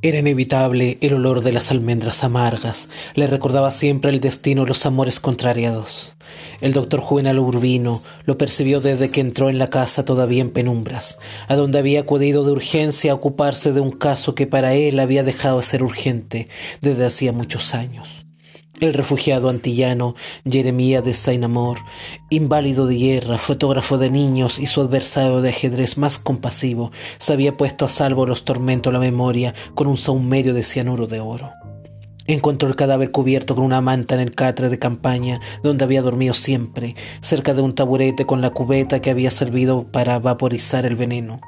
Era inevitable el olor de las almendras amargas, le recordaba siempre el destino de los amores contrariados. El doctor Juvenal Urbino lo percibió desde que entró en la casa todavía en penumbras, a donde había acudido de urgencia a ocuparse de un caso que para él había dejado de ser urgente desde hacía muchos años. El refugiado antillano Jeremía de Sainamor, inválido de guerra, fotógrafo de niños y su adversario de ajedrez más compasivo, se había puesto a salvo los tormentos de la memoria con un saumerio de cianuro de oro. Encontró el cadáver cubierto con una manta en el catre de campaña donde había dormido siempre, cerca de un taburete con la cubeta que había servido para vaporizar el veneno.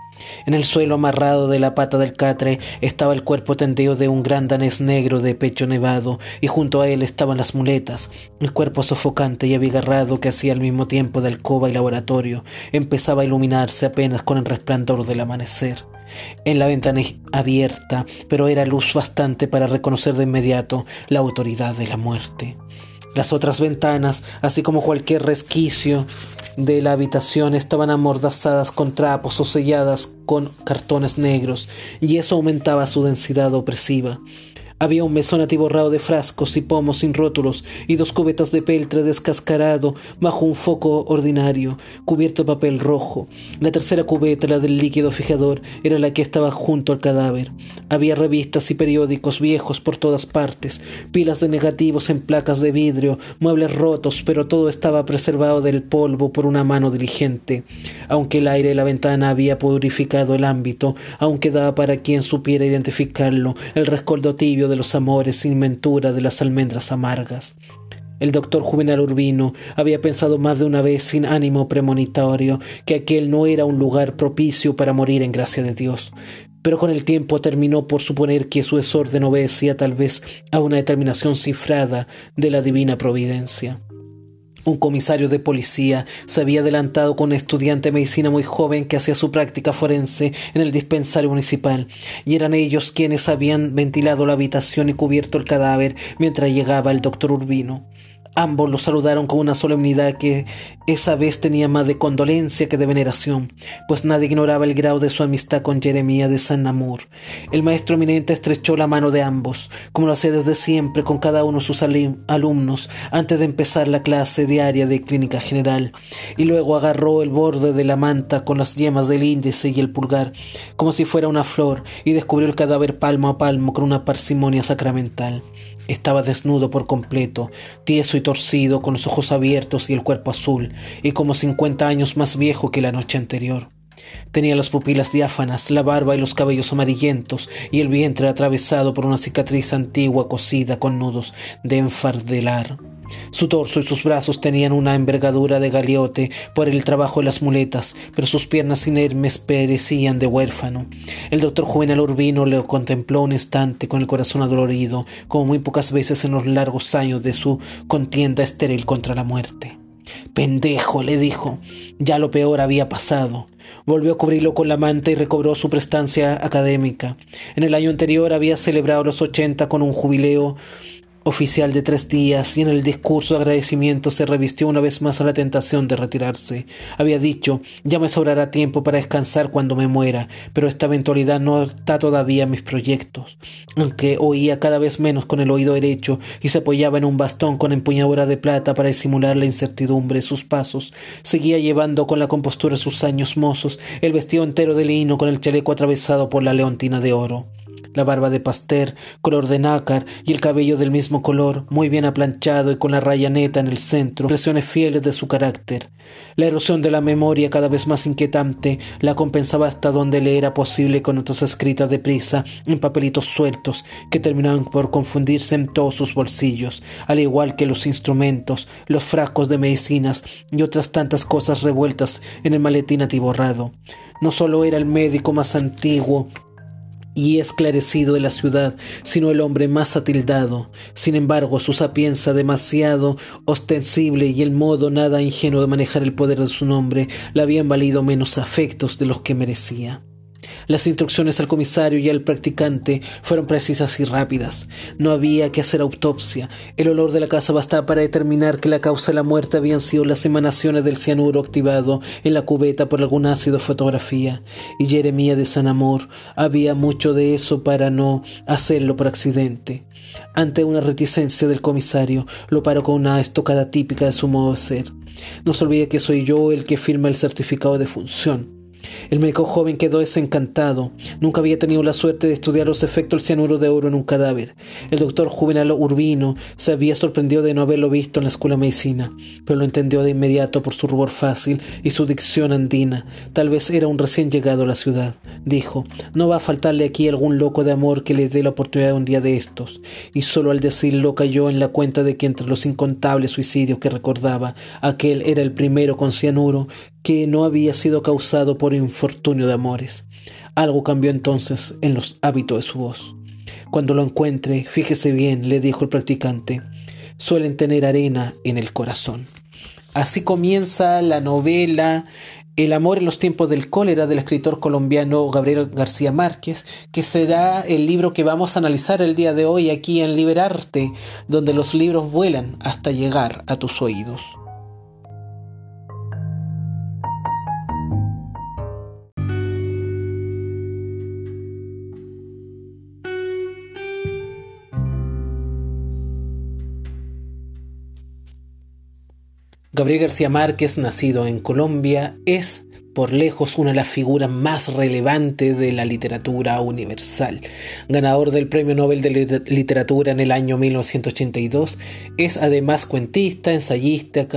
En el suelo amarrado de la pata del catre estaba el cuerpo tendido de un gran danés negro de pecho nevado, y junto a él estaban las muletas. El cuerpo sofocante y abigarrado que hacía al mismo tiempo de alcoba y laboratorio empezaba a iluminarse apenas con el resplandor del amanecer. En la ventana abierta, pero era luz bastante para reconocer de inmediato la autoridad de la muerte. Las otras ventanas, así como cualquier resquicio de la habitación estaban amordazadas con trapos o selladas con cartones negros, y eso aumentaba su densidad opresiva. Había un mesón atiborrado de frascos y pomos sin rótulos y dos cubetas de peltre descascarado bajo un foco ordinario, cubierto de papel rojo. La tercera cubeta, la del líquido fijador, era la que estaba junto al cadáver. Había revistas y periódicos viejos por todas partes, pilas de negativos en placas de vidrio, muebles rotos, pero todo estaba preservado del polvo por una mano diligente. Aunque el aire de la ventana había purificado el ámbito, aún quedaba para quien supiera identificarlo el rescoldo tibio de los amores sin ventura de las almendras amargas. El doctor Juvenal Urbino había pensado más de una vez sin ánimo premonitorio que aquel no era un lugar propicio para morir en gracia de Dios, pero con el tiempo terminó por suponer que su desorden obedecía tal vez a una determinación cifrada de la divina providencia. Un comisario de policía se había adelantado con un estudiante de medicina muy joven que hacía su práctica forense en el dispensario municipal, y eran ellos quienes habían ventilado la habitación y cubierto el cadáver mientras llegaba el doctor Urbino. Ambos lo saludaron con una solemnidad que esa vez tenía más de condolencia que de veneración, pues nadie ignoraba el grado de su amistad con Jeremía de San Namur. El maestro eminente estrechó la mano de ambos, como lo hacía desde siempre con cada uno de sus alumnos antes de empezar la clase diaria de clínica general, y luego agarró el borde de la manta con las yemas del índice y el pulgar, como si fuera una flor, y descubrió el cadáver palmo a palmo con una parsimonia sacramental. Estaba desnudo por completo, tieso y torcido, con los ojos abiertos y el cuerpo azul, y como cincuenta años más viejo que la noche anterior. Tenía las pupilas diáfanas, la barba y los cabellos amarillentos, y el vientre atravesado por una cicatriz antigua cosida con nudos de enfardelar. Su torso y sus brazos tenían una envergadura de galiote por el trabajo de las muletas, pero sus piernas inermes perecían de huérfano. El doctor Juvenal Urbino le contempló un instante con el corazón adolorido, como muy pocas veces en los largos años de su contienda estéril contra la muerte. Pendejo, le dijo. Ya lo peor había pasado. Volvió a cubrirlo con la manta y recobró su prestancia académica. En el año anterior había celebrado los ochenta con un jubileo oficial de tres días y en el discurso de agradecimiento se revistió una vez más a la tentación de retirarse. Había dicho, ya me sobrará tiempo para descansar cuando me muera, pero esta eventualidad no está todavía en mis proyectos. Aunque oía cada vez menos con el oído derecho y se apoyaba en un bastón con empuñadura de plata para disimular la incertidumbre de sus pasos, seguía llevando con la compostura sus años mozos el vestido entero de lino con el chaleco atravesado por la leontina de oro la barba de pastel, color de nácar y el cabello del mismo color, muy bien aplanchado y con la raya neta en el centro, impresiones fieles de su carácter. La erosión de la memoria cada vez más inquietante la compensaba hasta donde le era posible con notas escritas deprisa en papelitos sueltos que terminaban por confundirse en todos sus bolsillos, al igual que los instrumentos, los frascos de medicinas y otras tantas cosas revueltas en el maletín atiborrado. No solo era el médico más antiguo y esclarecido de la ciudad, sino el hombre más atildado. Sin embargo, su sapienza demasiado ostensible y el modo nada ingenuo de manejar el poder de su nombre le habían valido menos afectos de los que merecía. Las instrucciones al comisario y al practicante fueron precisas y rápidas. No había que hacer autopsia. El olor de la casa bastaba para determinar que la causa de la muerte habían sido las emanaciones del cianuro activado en la cubeta por algún ácido fotografía. Y Jeremía de San Amor había mucho de eso para no hacerlo por accidente. Ante una reticencia del comisario, lo paró con una estocada típica de su modo de ser. No se olvide que soy yo el que firma el certificado de función. El médico joven quedó desencantado. Nunca había tenido la suerte de estudiar los efectos del cianuro de oro en un cadáver. El doctor Juvenal Urbino se había sorprendido de no haberlo visto en la escuela de medicina, pero lo entendió de inmediato por su rubor fácil y su dicción andina. Tal vez era un recién llegado a la ciudad. Dijo, no va a faltarle aquí algún loco de amor que le dé la oportunidad un día de estos. Y solo al decirlo cayó en la cuenta de que entre los incontables suicidios que recordaba, aquel era el primero con cianuro que no había sido causado por infortunio de amores. Algo cambió entonces en los hábitos de su voz. Cuando lo encuentre, fíjese bien, le dijo el practicante, suelen tener arena en el corazón. Así comienza la novela El amor en los tiempos del cólera del escritor colombiano Gabriel García Márquez, que será el libro que vamos a analizar el día de hoy aquí en Liberarte, donde los libros vuelan hasta llegar a tus oídos. Gabriel García Márquez, nacido en Colombia, es por lejos una de las figuras más relevantes de la literatura universal. Ganador del Premio Nobel de Literatura en el año 1982, es además cuentista, ensayista,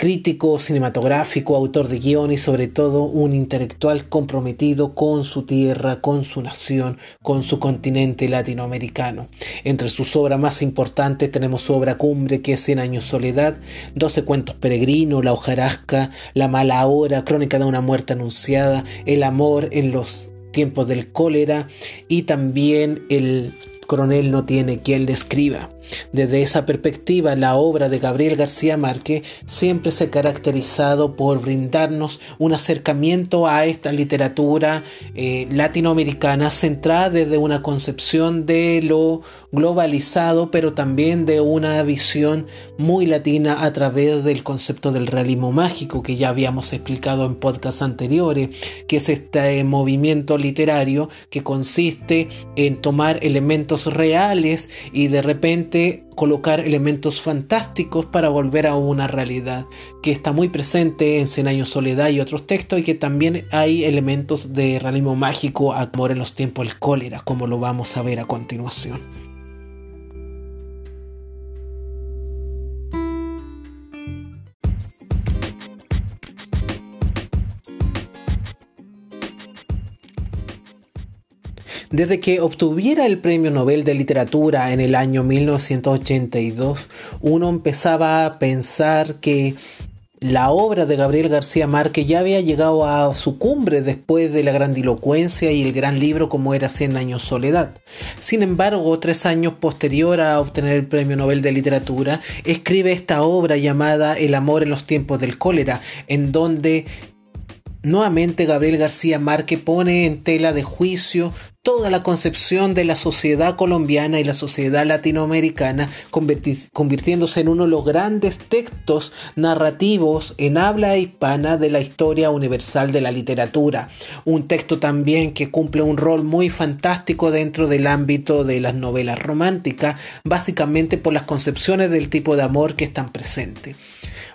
crítico cinematográfico, autor de guion y sobre todo un intelectual comprometido con su tierra, con su nación, con su continente latinoamericano. Entre sus obras más importantes tenemos su obra cumbre que es Cien años soledad, Doce cuentos peregrinos, La hojarasca, La mala hora, Crónica de una muerte anunciada, El amor en los tiempos del cólera y también El coronel no tiene quien le escriba. Desde esa perspectiva, la obra de Gabriel García Márquez siempre se ha caracterizado por brindarnos un acercamiento a esta literatura eh, latinoamericana centrada desde una concepción de lo globalizado, pero también de una visión muy latina a través del concepto del realismo mágico que ya habíamos explicado en podcasts anteriores, que es este movimiento literario que consiste en tomar elementos reales y de repente colocar elementos fantásticos para volver a una realidad que está muy presente en Cien soledad y otros textos y que también hay elementos de realismo mágico amor en los tiempos del cólera como lo vamos a ver a continuación. Desde que obtuviera el Premio Nobel de Literatura en el año 1982, uno empezaba a pensar que la obra de Gabriel García Márquez ya había llegado a su cumbre después de la grandilocuencia y el gran libro como era Cien años soledad. Sin embargo, tres años posterior a obtener el Premio Nobel de Literatura, escribe esta obra llamada El amor en los tiempos del cólera, en donde Nuevamente Gabriel García Márquez pone en tela de juicio toda la concepción de la sociedad colombiana y la sociedad latinoamericana, convirtiéndose en uno de los grandes textos narrativos en habla hispana de la historia universal de la literatura. Un texto también que cumple un rol muy fantástico dentro del ámbito de las novelas románticas, básicamente por las concepciones del tipo de amor que están presentes.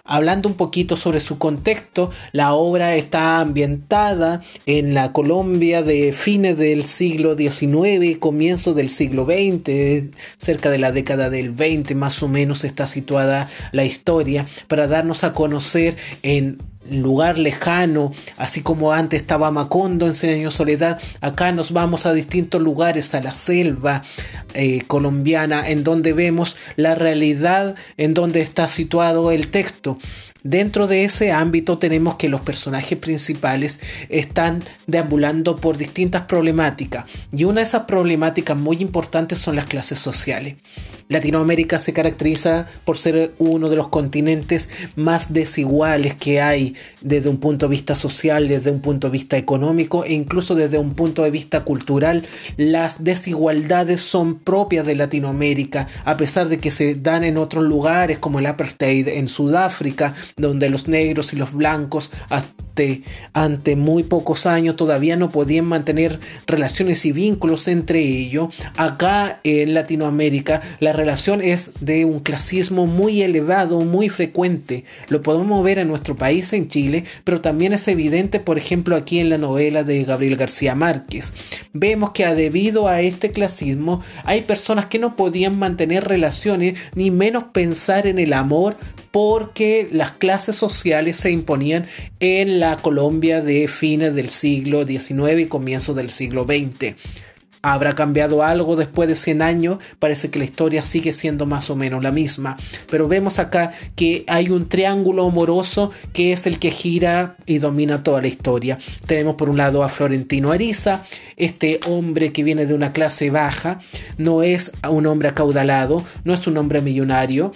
Hablando un poquito sobre su contexto, la obra está ambientada en la Colombia de fines del siglo XIX, comienzo del siglo XX, cerca de la década del 20 más o menos está situada la historia, para darnos a conocer en lugar lejano, así como antes estaba Macondo en Cien Soledad, acá nos vamos a distintos lugares, a la selva eh, colombiana, en donde vemos la realidad en donde está situado el texto. Dentro de ese ámbito tenemos que los personajes principales están deambulando por distintas problemáticas y una de esas problemáticas muy importantes son las clases sociales. Latinoamérica se caracteriza por ser uno de los continentes más desiguales que hay desde un punto de vista social, desde un punto de vista económico e incluso desde un punto de vista cultural. Las desigualdades son propias de Latinoamérica, a pesar de que se dan en otros lugares como el apartheid en Sudáfrica, donde los negros y los blancos ante, muy pocos años todavía no podían mantener relaciones y vínculos entre ellos. Acá en Latinoamérica la relación es de un clasismo muy elevado, muy frecuente. Lo podemos ver en nuestro país, en Chile, pero también es evidente, por ejemplo, aquí en la novela de Gabriel García Márquez. Vemos que debido a este clasismo hay personas que no podían mantener relaciones ni menos pensar en el amor porque las clases sociales se imponían en la Colombia de fines del siglo XIX y comienzos del siglo XX. ¿Habrá cambiado algo después de 100 años? Parece que la historia sigue siendo más o menos la misma. Pero vemos acá que hay un triángulo amoroso que es el que gira y domina toda la historia. Tenemos por un lado a Florentino Ariza, este hombre que viene de una clase baja, no es un hombre acaudalado, no es un hombre millonario,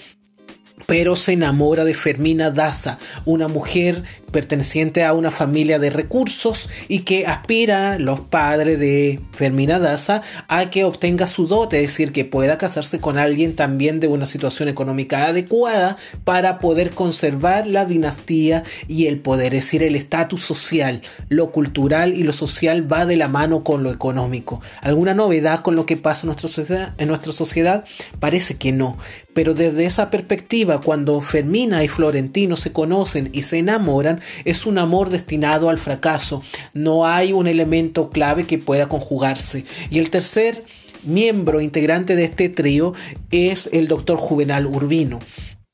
pero se enamora de Fermina Daza, una mujer perteneciente a una familia de recursos y que aspira los padres de Fermina Daza a que obtenga su dote, es decir, que pueda casarse con alguien también de una situación económica adecuada para poder conservar la dinastía y el poder, es decir, el estatus social, lo cultural y lo social va de la mano con lo económico. ¿Alguna novedad con lo que pasa en nuestra sociedad? En nuestra sociedad? Parece que no, pero desde esa perspectiva, cuando Fermina y Florentino se conocen y se enamoran, es un amor destinado al fracaso. No hay un elemento clave que pueda conjugarse. Y el tercer miembro integrante de este trío es el doctor Juvenal Urbino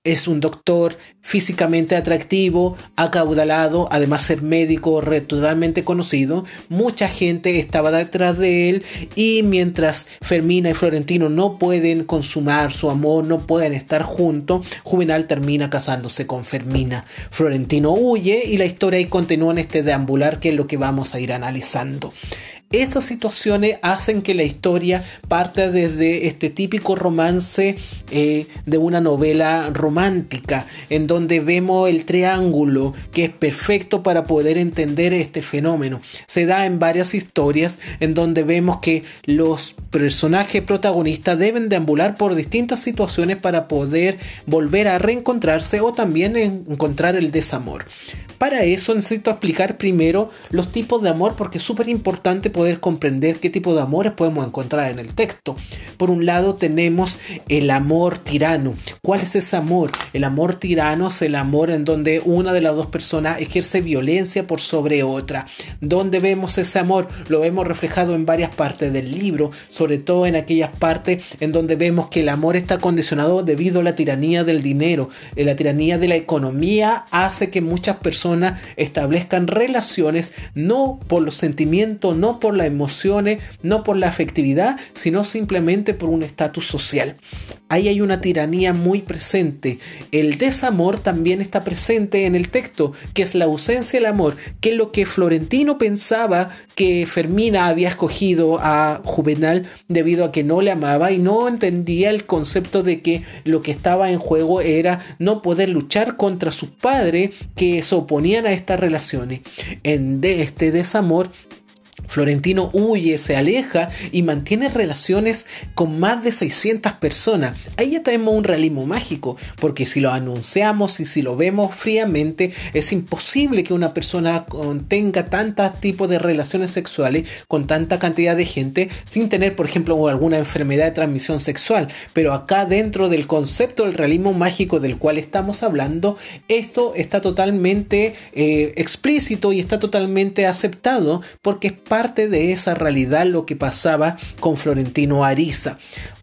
es un doctor físicamente atractivo, acaudalado, además ser médico totalmente conocido. Mucha gente estaba detrás de él y mientras Fermina y Florentino no pueden consumar su amor, no pueden estar juntos, Juvenal termina casándose con Fermina. Florentino huye y la historia ahí continúa en este deambular que es lo que vamos a ir analizando. Esas situaciones hacen que la historia parta desde este típico romance eh, de una novela romántica, en donde vemos el triángulo que es perfecto para poder entender este fenómeno. Se da en varias historias en donde vemos que los personajes protagonistas deben deambular por distintas situaciones para poder volver a reencontrarse o también encontrar el desamor. Para eso necesito explicar primero los tipos de amor porque es súper importante poder comprender qué tipo de amores podemos encontrar en el texto. Por un lado tenemos el amor tirano. ¿Cuál es ese amor? El amor tirano es el amor en donde una de las dos personas ejerce violencia por sobre otra. ¿Dónde vemos ese amor? Lo vemos reflejado en varias partes del libro, sobre todo en aquellas partes en donde vemos que el amor está condicionado debido a la tiranía del dinero. La tiranía de la economía hace que muchas personas establezcan relaciones no por los sentimientos, no por las emociones, no por la afectividad, sino simplemente por un estatus social. Ahí hay una tiranía muy presente. El desamor también está presente en el texto, que es la ausencia del amor, que es lo que Florentino pensaba que Fermina había escogido a Juvenal debido a que no le amaba y no entendía el concepto de que lo que estaba en juego era no poder luchar contra su padre que se oponían a estas relaciones. En de este desamor Florentino huye, se aleja y mantiene relaciones con más de 600 personas. Ahí ya tenemos un realismo mágico, porque si lo anunciamos y si lo vemos fríamente, es imposible que una persona tenga tantos tipos de relaciones sexuales con tanta cantidad de gente sin tener, por ejemplo, alguna enfermedad de transmisión sexual. Pero acá dentro del concepto del realismo mágico del cual estamos hablando, esto está totalmente eh, explícito y está totalmente aceptado porque es de esa realidad lo que pasaba con Florentino Ariza.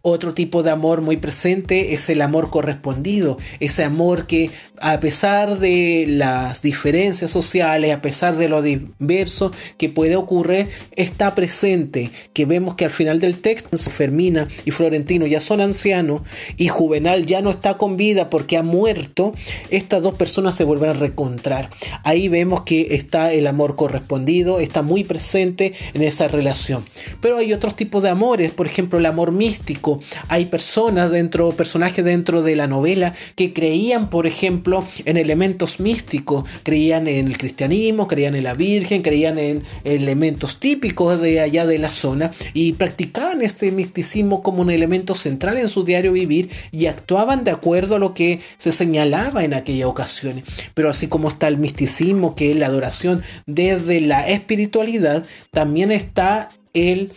Otro tipo de amor muy presente es el amor correspondido, ese amor que a pesar de las diferencias sociales, a pesar de lo diverso que puede ocurrir, está presente, que vemos que al final del texto Fermina y Florentino ya son ancianos y Juvenal ya no está con vida porque ha muerto, estas dos personas se vuelven a reencontrar. Ahí vemos que está el amor correspondido, está muy presente en esa relación. Pero hay otros tipos de amores, por ejemplo, el amor místico. Hay personas dentro, personajes dentro de la novela que creían, por ejemplo, en elementos místicos, creían en el cristianismo, creían en la Virgen, creían en elementos típicos de allá de la zona y practicaban este misticismo como un elemento central en su diario vivir y actuaban de acuerdo a lo que se señalaba en aquella ocasión. Pero así como está el misticismo, que es la adoración desde la espiritualidad, también está el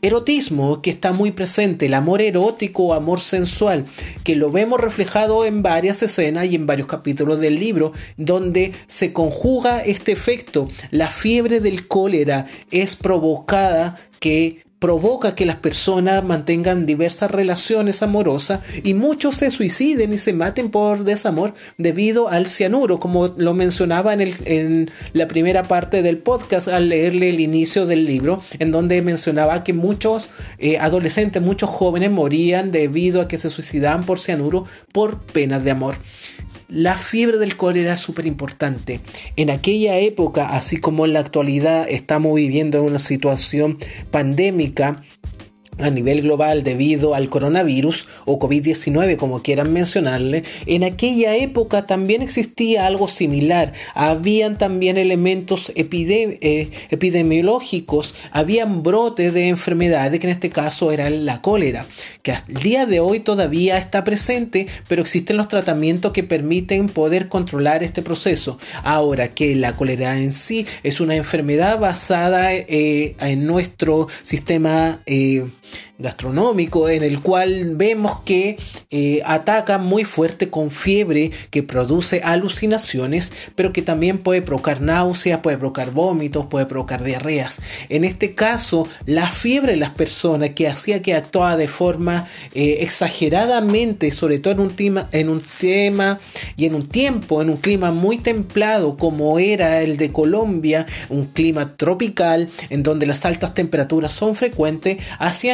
erotismo que está muy presente, el amor erótico o amor sensual, que lo vemos reflejado en varias escenas y en varios capítulos del libro, donde se conjuga este efecto. La fiebre del cólera es provocada que provoca que las personas mantengan diversas relaciones amorosas y muchos se suiciden y se maten por desamor debido al cianuro, como lo mencionaba en, el, en la primera parte del podcast al leerle el inicio del libro, en donde mencionaba que muchos eh, adolescentes, muchos jóvenes morían debido a que se suicidaban por cianuro por penas de amor. La fiebre del cólera es súper importante. En aquella época, así como en la actualidad, estamos viviendo en una situación pandémica a nivel global debido al coronavirus o COVID-19 como quieran mencionarle, en aquella época también existía algo similar. Habían también elementos eh, epidemiológicos, habían brotes de enfermedades que en este caso era la cólera, que al día de hoy todavía está presente, pero existen los tratamientos que permiten poder controlar este proceso. Ahora que la cólera en sí es una enfermedad basada eh, en nuestro sistema eh, gastronómico en el cual vemos que eh, ataca muy fuerte con fiebre que produce alucinaciones pero que también puede provocar náuseas puede provocar vómitos puede provocar diarreas. En este caso la fiebre de las personas que hacía que actuaba de forma eh, exageradamente sobre todo en un tema en un tema y en un tiempo en un clima muy templado como era el de Colombia un clima tropical en donde las altas temperaturas son frecuentes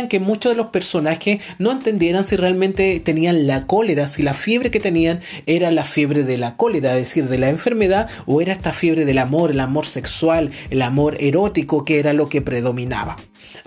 que muchos de los personajes no entendieran si realmente tenían la cólera, si la fiebre que tenían era la fiebre de la cólera, es decir, de la enfermedad, o era esta fiebre del amor, el amor sexual, el amor erótico, que era lo que predominaba.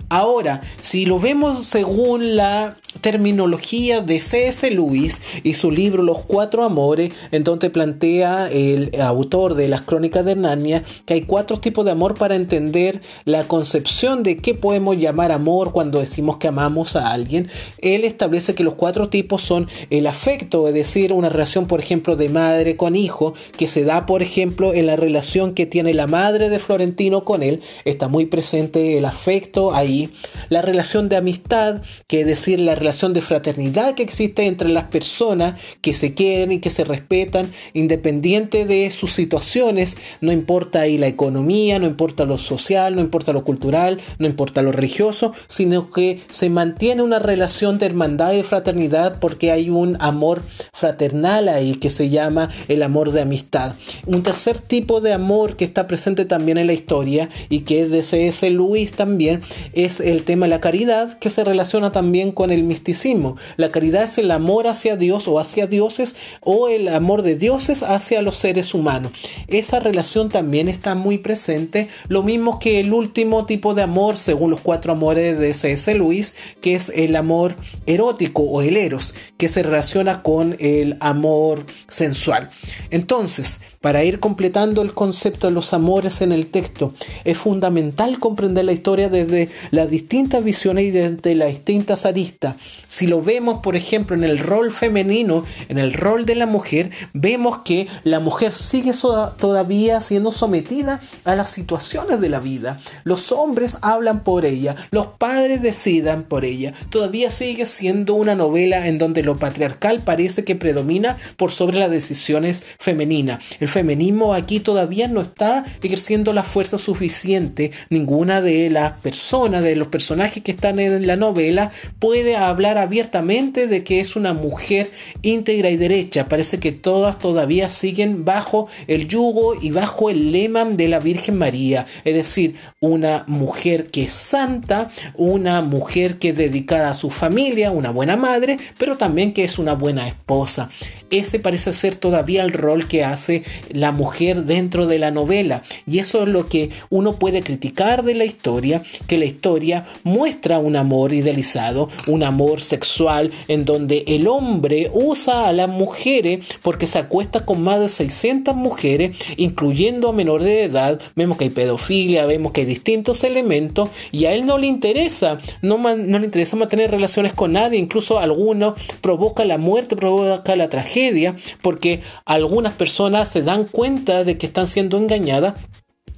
Ahora, si lo vemos según la terminología de C.S. Lewis y su libro Los Cuatro Amores, en donde plantea el autor de las Crónicas de Narnia que hay cuatro tipos de amor para entender la concepción de qué podemos llamar amor cuando decimos que amamos a alguien. Él establece que los cuatro tipos son el afecto, es decir, una relación, por ejemplo, de madre con hijo, que se da, por ejemplo, en la relación que tiene la madre de Florentino con él. Está muy presente el afecto ahí la relación de amistad, que es decir, la relación de fraternidad que existe entre las personas que se quieren y que se respetan, independiente de sus situaciones, no importa ahí la economía, no importa lo social, no importa lo cultural, no importa lo religioso, sino que se mantiene una relación de hermandad y de fraternidad porque hay un amor fraternal ahí que se llama el amor de amistad. Un tercer tipo de amor que está presente también en la historia y que es de C.S. Lewis también es el tema de la caridad que se relaciona también con el misticismo. La caridad es el amor hacia Dios o hacia dioses o el amor de dioses hacia los seres humanos. Esa relación también está muy presente, lo mismo que el último tipo de amor según los cuatro amores de C.S. Lewis, que es el amor erótico o el eros, que se relaciona con el amor sensual. Entonces, para ir completando el concepto de los amores en el texto, es fundamental comprender la historia desde las distintas visiones y desde las distintas aristas. Si lo vemos, por ejemplo, en el rol femenino, en el rol de la mujer, vemos que la mujer sigue todavía siendo sometida a las situaciones de la vida. Los hombres hablan por ella, los padres decidan por ella. Todavía sigue siendo una novela en donde lo patriarcal parece que predomina por sobre las decisiones femeninas. Feminismo aquí todavía no está ejerciendo la fuerza suficiente. Ninguna de las personas, de los personajes que están en la novela, puede hablar abiertamente de que es una mujer íntegra y derecha. Parece que todas todavía siguen bajo el yugo y bajo el lema de la Virgen María. Es decir, una mujer que es santa, una mujer que es dedicada a su familia, una buena madre, pero también que es una buena esposa. Ese parece ser todavía el rol que hace la mujer dentro de la novela. Y eso es lo que uno puede criticar de la historia, que la historia muestra un amor idealizado, un amor sexual, en donde el hombre usa a las mujeres porque se acuesta con más de 600 mujeres, incluyendo a menores de edad. Vemos que hay pedofilia, vemos que hay distintos elementos y a él no le interesa, no, no le interesa mantener relaciones con nadie, incluso algunos provoca la muerte, provoca la tragedia, porque algunas personas se dan cuenta de que están siendo engañadas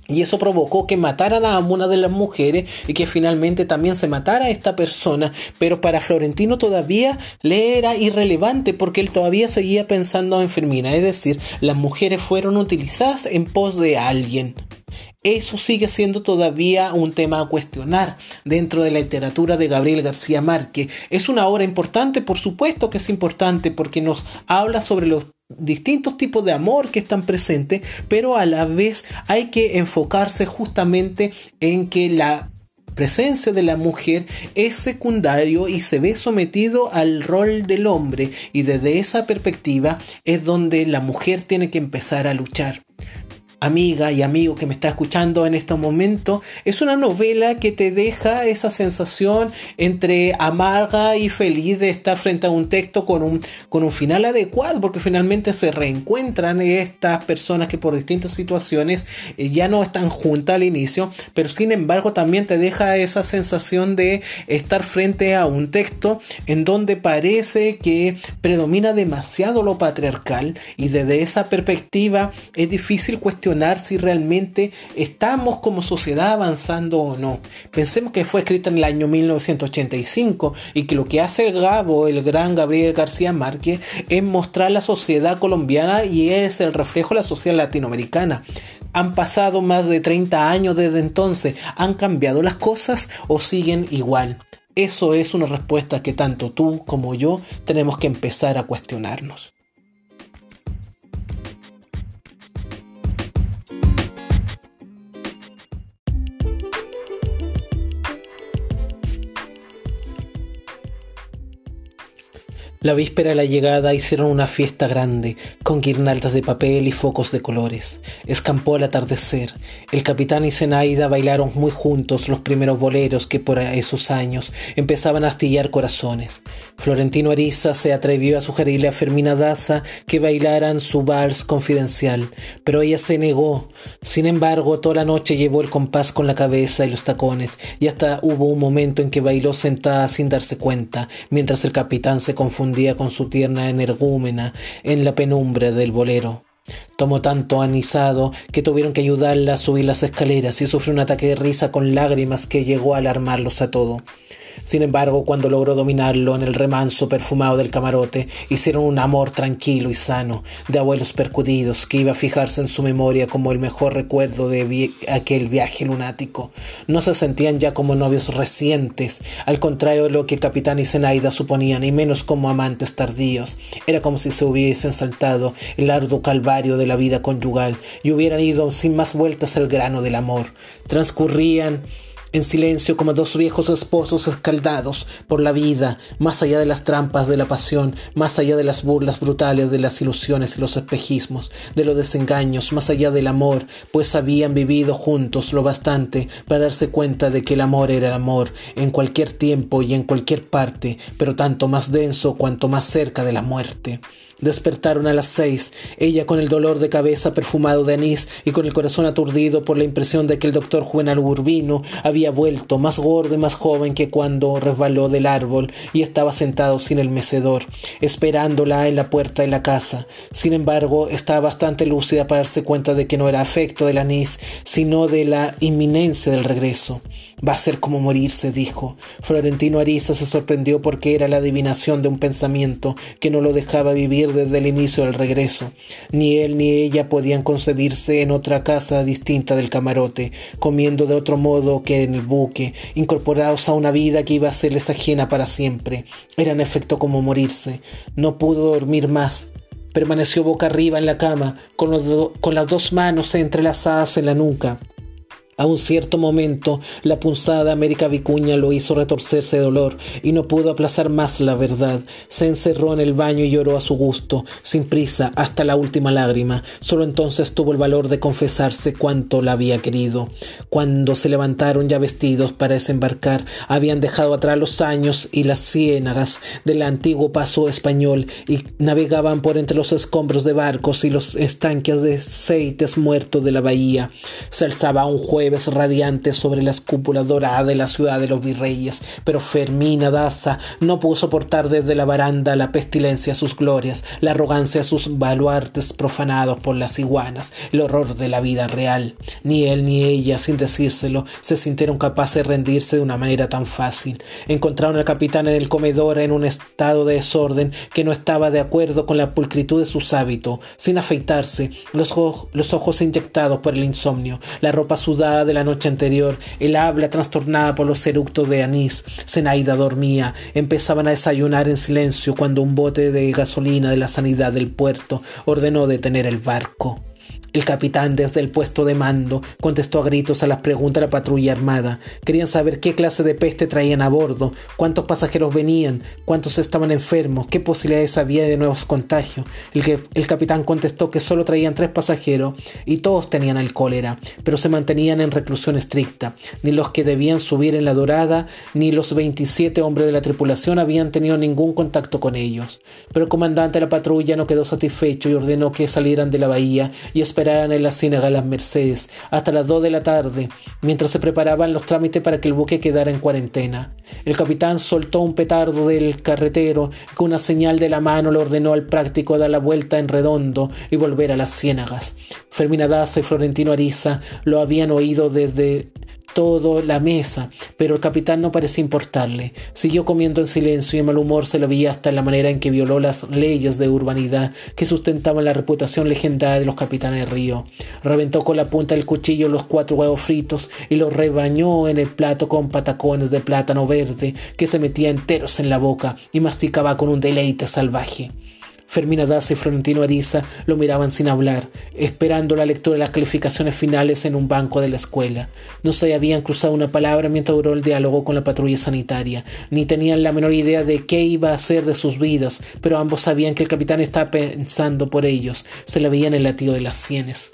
y eso provocó que mataran a una de las mujeres y que finalmente también se matara a esta persona. Pero para Florentino todavía le era irrelevante porque él todavía seguía pensando en Fermina. Es decir, las mujeres fueron utilizadas en pos de alguien. Eso sigue siendo todavía un tema a cuestionar dentro de la literatura de Gabriel García Márquez. Es una obra importante, por supuesto que es importante porque nos habla sobre los distintos tipos de amor que están presentes, pero a la vez hay que enfocarse justamente en que la presencia de la mujer es secundario y se ve sometido al rol del hombre y desde esa perspectiva es donde la mujer tiene que empezar a luchar amiga y amigo que me está escuchando en este momento, es una novela que te deja esa sensación entre amarga y feliz de estar frente a un texto con un, con un final adecuado, porque finalmente se reencuentran estas personas que por distintas situaciones eh, ya no están juntas al inicio, pero sin embargo también te deja esa sensación de estar frente a un texto en donde parece que predomina demasiado lo patriarcal y desde esa perspectiva es difícil cuestionar si realmente estamos como sociedad avanzando o no. Pensemos que fue escrita en el año 1985 y que lo que hace Gabo, el gran Gabriel García Márquez, es mostrar la sociedad colombiana y es el reflejo de la sociedad latinoamericana. Han pasado más de 30 años desde entonces. ¿Han cambiado las cosas o siguen igual? Eso es una respuesta que tanto tú como yo tenemos que empezar a cuestionarnos. La víspera de la llegada hicieron una fiesta grande, con guirnaldas de papel y focos de colores. Escampó el atardecer. El capitán y Zenaida bailaron muy juntos los primeros boleros que por esos años empezaban a astillar corazones. Florentino Ariza se atrevió a sugerirle a Fermina Daza que bailaran su vals confidencial, pero ella se negó. Sin embargo, toda la noche llevó el compás con la cabeza y los tacones, y hasta hubo un momento en que bailó sentada sin darse cuenta, mientras el capitán se confundía con su tierna energúmena en la penumbra del bolero. Tomó tanto anisado que tuvieron que ayudarla a subir las escaleras y sufrió un ataque de risa con lágrimas que llegó a alarmarlos a todos. Sin embargo, cuando logró dominarlo en el remanso perfumado del camarote, hicieron un amor tranquilo y sano, de abuelos percudidos, que iba a fijarse en su memoria como el mejor recuerdo de aquel viaje lunático. No se sentían ya como novios recientes, al contrario de lo que Capitán y Zenaida suponían, y menos como amantes tardíos. Era como si se hubiesen saltado el arduo calvario de la vida conyugal y hubieran ido sin más vueltas al grano del amor. Transcurrían en silencio como dos viejos esposos escaldados por la vida, más allá de las trampas de la pasión, más allá de las burlas brutales de las ilusiones y los espejismos, de los desengaños, más allá del amor, pues habían vivido juntos lo bastante para darse cuenta de que el amor era el amor, en cualquier tiempo y en cualquier parte, pero tanto más denso cuanto más cerca de la muerte. Despertaron a las seis, ella con el dolor de cabeza perfumado de anís y con el corazón aturdido por la impresión de que el doctor Juvenal Urbino había vuelto más gordo y más joven que cuando resbaló del árbol y estaba sentado sin el mecedor, esperándola en la puerta de la casa. Sin embargo, estaba bastante lúcida para darse cuenta de que no era afecto del anís, sino de la inminencia del regreso. Va a ser como morirse, dijo. Florentino Ariza se sorprendió porque era la adivinación de un pensamiento que no lo dejaba vivir desde el inicio del regreso. Ni él ni ella podían concebirse en otra casa distinta del camarote, comiendo de otro modo que en el buque, incorporados a una vida que iba a serles ajena para siempre. Era en efecto como morirse. No pudo dormir más. Permaneció boca arriba en la cama, con, con las dos manos entrelazadas en la nuca A un cierto momento, la punzada América Vicuña lo hizo retorcerse de dolor y no pudo aplazar más la verdad. Se encerró en el baño y lloró a su gusto, sin prisa, hasta la última lágrima. Solo entonces tuvo el valor de confesarse cuánto la había querido. Cuando se levantaron ya vestidos para desembarcar, habían dejado atrás los años y las ciénagas del antiguo paso español y navegaban por entre los escombros de barcos y los estanques de aceites muertos de la bahía. Se alzaba un juego radiante sobre las cúpulas doradas de la ciudad de los virreyes, pero Fermina Daza no pudo soportar desde la baranda la pestilencia a sus glorias, la arrogancia a sus baluartes profanados por las iguanas, el horror de la vida real. Ni él ni ella, sin decírselo, se sintieron capaces de rendirse de una manera tan fácil. Encontraron al capitán en el comedor en un estado de desorden que no estaba de acuerdo con la pulcritud de sus hábitos, sin afeitarse, los, los ojos inyectados por el insomnio, la ropa sudada de la noche anterior, el habla trastornada por los eructos de anís. Zenaida dormía. Empezaban a desayunar en silencio cuando un bote de gasolina de la sanidad del puerto ordenó detener el barco. El capitán desde el puesto de mando contestó a gritos a las preguntas de la patrulla armada. Querían saber qué clase de peste traían a bordo, cuántos pasajeros venían, cuántos estaban enfermos, qué posibilidades había de nuevos contagios. El, capitán contestó que solo traían tres pasajeros y todos tenían el cólera, pero se mantenían en reclusión estricta. Ni los que debían subir en la dorada, ni los 27 hombres de la tripulación habían tenido ningún contacto con ellos. Pero el comandante de la patrulla no quedó satisfecho y ordenó que salieran de la bahía y esperaran en la ciénaga Las Mercedes hasta las dos de la tarde, mientras se preparaban los trámites para que el buque quedara en cuarentena. El capitán soltó un petardo del carretero y con una señal de la mano le ordenó al práctico dar la vuelta en redondo y volver a las ciénagas. Fermina Daza y Florentino Ariza lo habían oído desde todo la mesa, pero el capitán no parecía importarle. Siguió comiendo en silencio y el mal humor se lo veía hasta en la manera en que violó las leyes de urbanidad que sustentaban la reputación legendaria de los capitanes de río. Reventó con la punta del cuchillo los cuatro huevos fritos y los rebañó en el plato con patacones de plátano verde que se metía enteros en la boca y masticaba con un deleite salvaje. Fermina Daza y Florentino Ariza lo miraban sin hablar, esperando la lectura de las calificaciones finales en un banco de la escuela. No se habían cruzado una palabra mientras duró el diálogo con la patrulla sanitaria, ni tenían la menor idea de qué iba a hacer de sus vidas, pero ambos sabían que el capitán estaba pensando por ellos, se le veía en el latido de las sienes.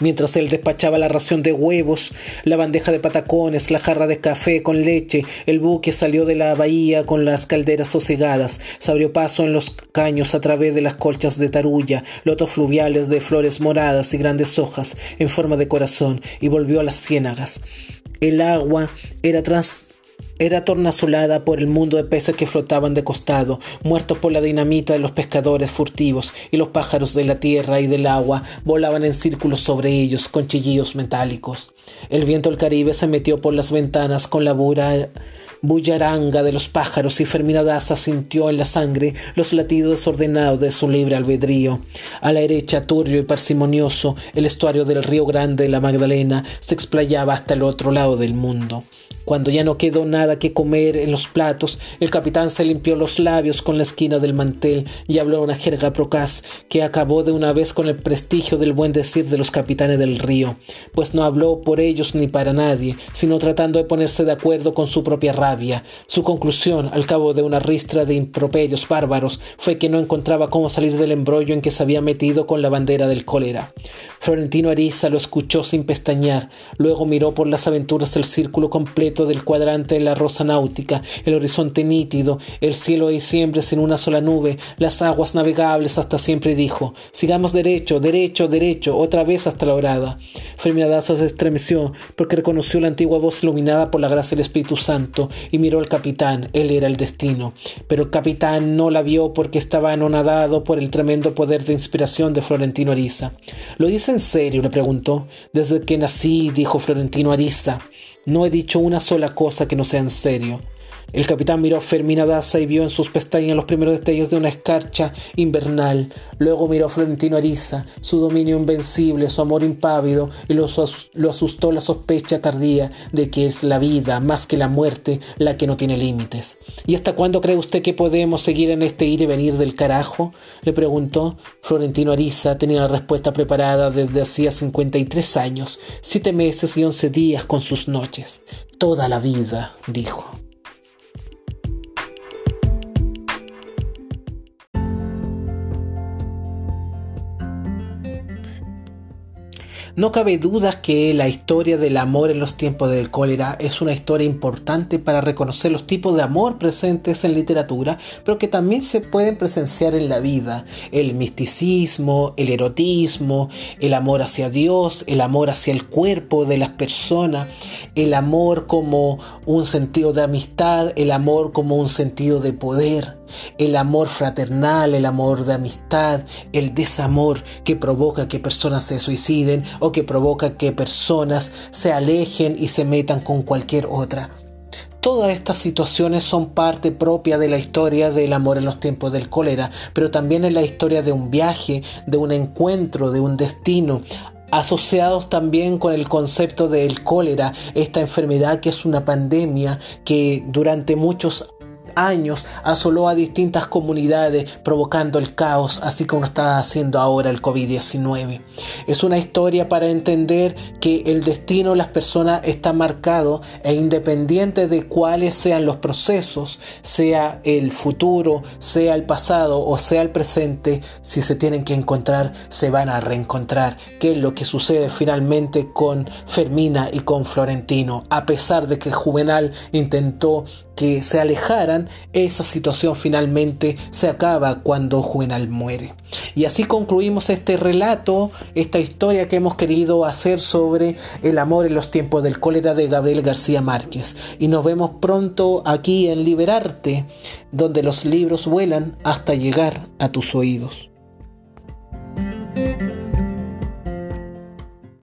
Mientras él despachaba la ración de huevos, la bandeja de patacones, la jarra de café con leche, el buque salió de la bahía con las calderas sosegadas, se abrió paso en los caños a través de las colchas de tarulla, lotos fluviales de flores moradas y grandes hojas en forma de corazón, y volvió a las ciénagas. El agua era trans era tornasolada por el mundo de peces que flotaban de costado, muertos por la dinamita de los pescadores furtivos, y los pájaros de la tierra y del agua volaban en círculos sobre ellos con chillillos metálicos. El viento del Caribe se metió por las ventanas con la bura bullaranga de los pájaros y Fermina Daza sintió en la sangre los latidos desordenados de su libre albedrío. A la derecha, turbio y parsimonioso, el estuario del río Grande de la Magdalena se explayaba hasta el otro lado del mundo. Cuando ya no quedó nada que comer en los platos, el capitán se limpió los labios con la esquina del mantel y habló una jerga procaz que acabó de una vez con el prestigio del buen decir de los capitanes del río, pues no habló por ellos ni para nadie, sino tratando de ponerse de acuerdo con su propia Su conclusión, al cabo de una ristra de improperios bárbaros, fue que no encontraba cómo salir del embrollo en que se había metido con la bandera del cólera. Florentino Ariza lo escuchó sin pestañear, luego miró por las aventuras del círculo completo del cuadrante de la rosa náutica, el horizonte nítido, el cielo de diciembre sin una sola nube, las aguas navegables hasta siempre, dijo Sigamos derecho, derecho, derecho, otra vez hasta la orada. Daza se estremeció porque reconoció la antigua voz iluminada por la gracia del Espíritu Santo y miró al capitán, él era el destino. Pero el capitán no la vio porque estaba anonadado por el tremendo poder de inspiración de Florentino Ariza. ¿Lo dice en serio? le preguntó. Desde que nací, dijo Florentino Ariza. No he dicho una sola cosa que no sea en serio. El capitán miró Fermina Daza y vio en sus pestañas los primeros destellos de una escarcha invernal. Luego miró a Florentino Ariza, su dominio invencible, su amor impávido, y lo, asustó la sospecha tardía de que es la vida, más que la muerte, la que no tiene límites. ¿Y hasta cuándo cree usted que podemos seguir en este ir y venir del carajo? le preguntó. Florentino Ariza tenía la respuesta preparada desde hacía 53 años, siete meses y once días con sus noches. Toda la vida, dijo. No cabe duda que la historia del amor en los tiempos del cólera es una historia importante para reconocer los tipos de amor presentes en literatura, pero que también se pueden presenciar en la vida. El misticismo, el erotismo, el amor hacia Dios, el amor hacia el cuerpo de las personas, el amor como un sentido de amistad, el amor como un sentido de poder el amor fraternal, el amor de amistad, el desamor que provoca que personas se suiciden o que provoca que personas se alejen y se metan con cualquier otra. Todas estas situaciones son parte propia de la historia del amor en los tiempos del cólera, pero también en la historia de un viaje, de un encuentro, de un destino, asociados también con el concepto del cólera, esta enfermedad que es una pandemia que durante muchos años asoló a distintas comunidades provocando el caos, así como está haciendo ahora el COVID-19. Es una historia para entender que el destino de las personas está marcado e independiente de cuáles sean los procesos, sea el futuro, sea el pasado o sea el presente, si se tienen que encontrar, se van a reencontrar, que es lo que sucede finalmente con Fermina y con Florentino, a pesar de que Juvenal intentó que se alejaran, esa situación finalmente se acaba cuando Juvenal muere. Y así concluimos este relato, esta historia que hemos querido hacer sobre el amor en los tiempos del cólera de Gabriel García Márquez. Y nos vemos pronto aquí en Liberarte, donde los libros vuelan hasta llegar a tus oídos.